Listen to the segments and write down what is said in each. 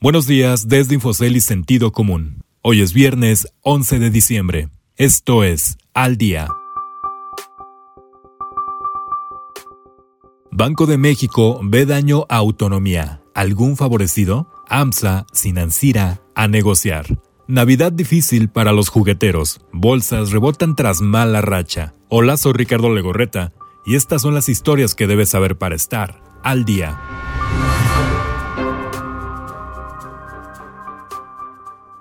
Buenos días desde Infocel y Sentido Común. Hoy es viernes 11 de diciembre. Esto es Al Día. Banco de México ve daño a autonomía. ¿Algún favorecido? AMSA, Sinancira, a negociar. Navidad difícil para los jugueteros. Bolsas rebotan tras mala racha. Hola, soy Ricardo Legorreta y estas son las historias que debes saber para estar al día.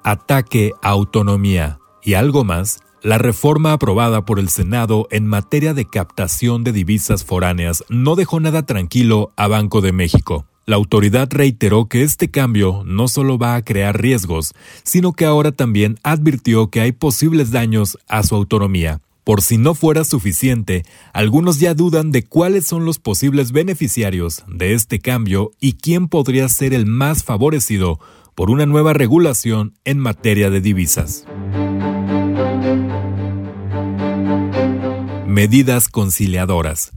Ataque a autonomía y algo más. La reforma aprobada por el Senado en materia de captación de divisas foráneas no dejó nada tranquilo a Banco de México. La autoridad reiteró que este cambio no solo va a crear riesgos, sino que ahora también advirtió que hay posibles daños a su autonomía. Por si no fuera suficiente, algunos ya dudan de cuáles son los posibles beneficiarios de este cambio y quién podría ser el más favorecido por una nueva regulación en materia de divisas. Medidas conciliadoras.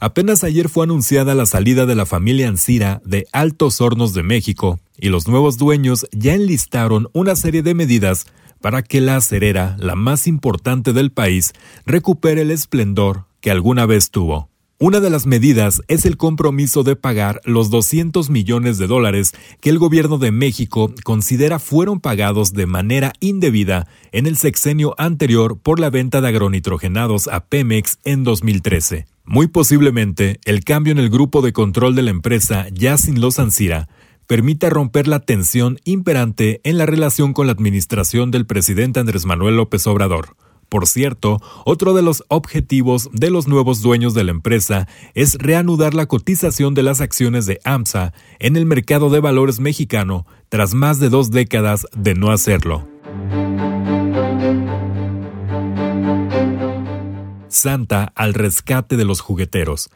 Apenas ayer fue anunciada la salida de la familia Ancira de Altos Hornos de México y los nuevos dueños ya enlistaron una serie de medidas para que la acerera, la más importante del país, recupere el esplendor que alguna vez tuvo. Una de las medidas es el compromiso de pagar los 200 millones de dólares que el gobierno de México considera fueron pagados de manera indebida en el sexenio anterior por la venta de agronitrogenados a Pemex en 2013. Muy posiblemente, el cambio en el grupo de control de la empresa ya sin los Ansira permita romper la tensión imperante en la relación con la administración del presidente Andrés Manuel López Obrador. Por cierto, otro de los objetivos de los nuevos dueños de la empresa es reanudar la cotización de las acciones de AMSA en el mercado de valores mexicano tras más de dos décadas de no hacerlo. Santa al rescate de los jugueteros.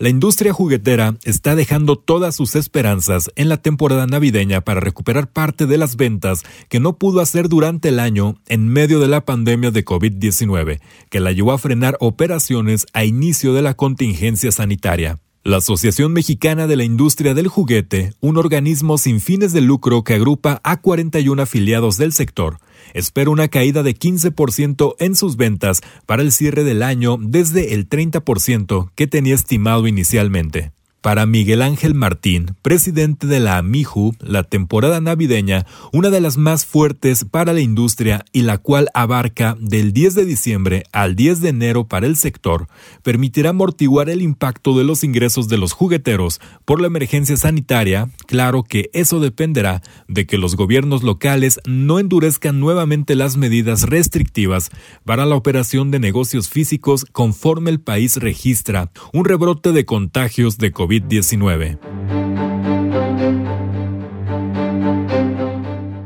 La industria juguetera está dejando todas sus esperanzas en la temporada navideña para recuperar parte de las ventas que no pudo hacer durante el año en medio de la pandemia de COVID-19, que la llevó a frenar operaciones a inicio de la contingencia sanitaria. La Asociación Mexicana de la Industria del Juguete, un organismo sin fines de lucro que agrupa a 41 afiliados del sector, espera una caída de 15% en sus ventas para el cierre del año desde el 30% que tenía estimado inicialmente. Para Miguel Ángel Martín, presidente de la AMIJU, la temporada navideña, una de las más fuertes para la industria y la cual abarca del 10 de diciembre al 10 de enero para el sector, permitirá amortiguar el impacto de los ingresos de los jugueteros por la emergencia sanitaria. Claro que eso dependerá de que los gobiernos locales no endurezcan nuevamente las medidas restrictivas para la operación de negocios físicos conforme el país registra un rebrote de contagios de COVID. COVID-19.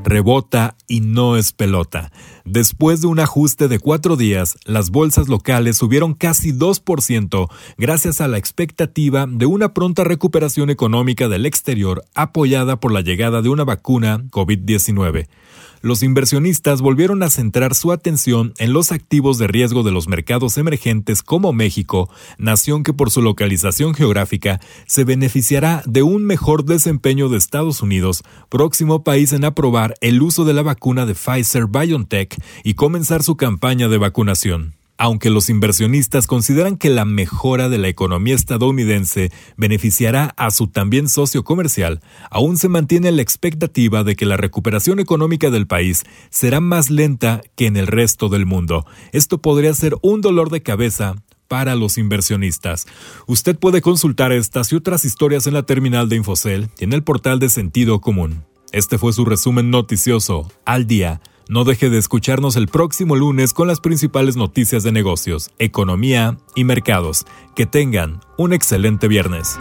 Rebota y no es pelota. Después de un ajuste de cuatro días, las bolsas locales subieron casi 2% gracias a la expectativa de una pronta recuperación económica del exterior apoyada por la llegada de una vacuna COVID-19 los inversionistas volvieron a centrar su atención en los activos de riesgo de los mercados emergentes como México, nación que por su localización geográfica se beneficiará de un mejor desempeño de Estados Unidos, próximo país en aprobar el uso de la vacuna de Pfizer BioNTech y comenzar su campaña de vacunación. Aunque los inversionistas consideran que la mejora de la economía estadounidense beneficiará a su también socio comercial, aún se mantiene la expectativa de que la recuperación económica del país será más lenta que en el resto del mundo. Esto podría ser un dolor de cabeza para los inversionistas. Usted puede consultar estas y otras historias en la terminal de Infocel y en el portal de Sentido Común. Este fue su resumen noticioso al día no deje de escucharnos el próximo lunes con las principales noticias de negocios, economía y mercados. Que tengan un excelente viernes.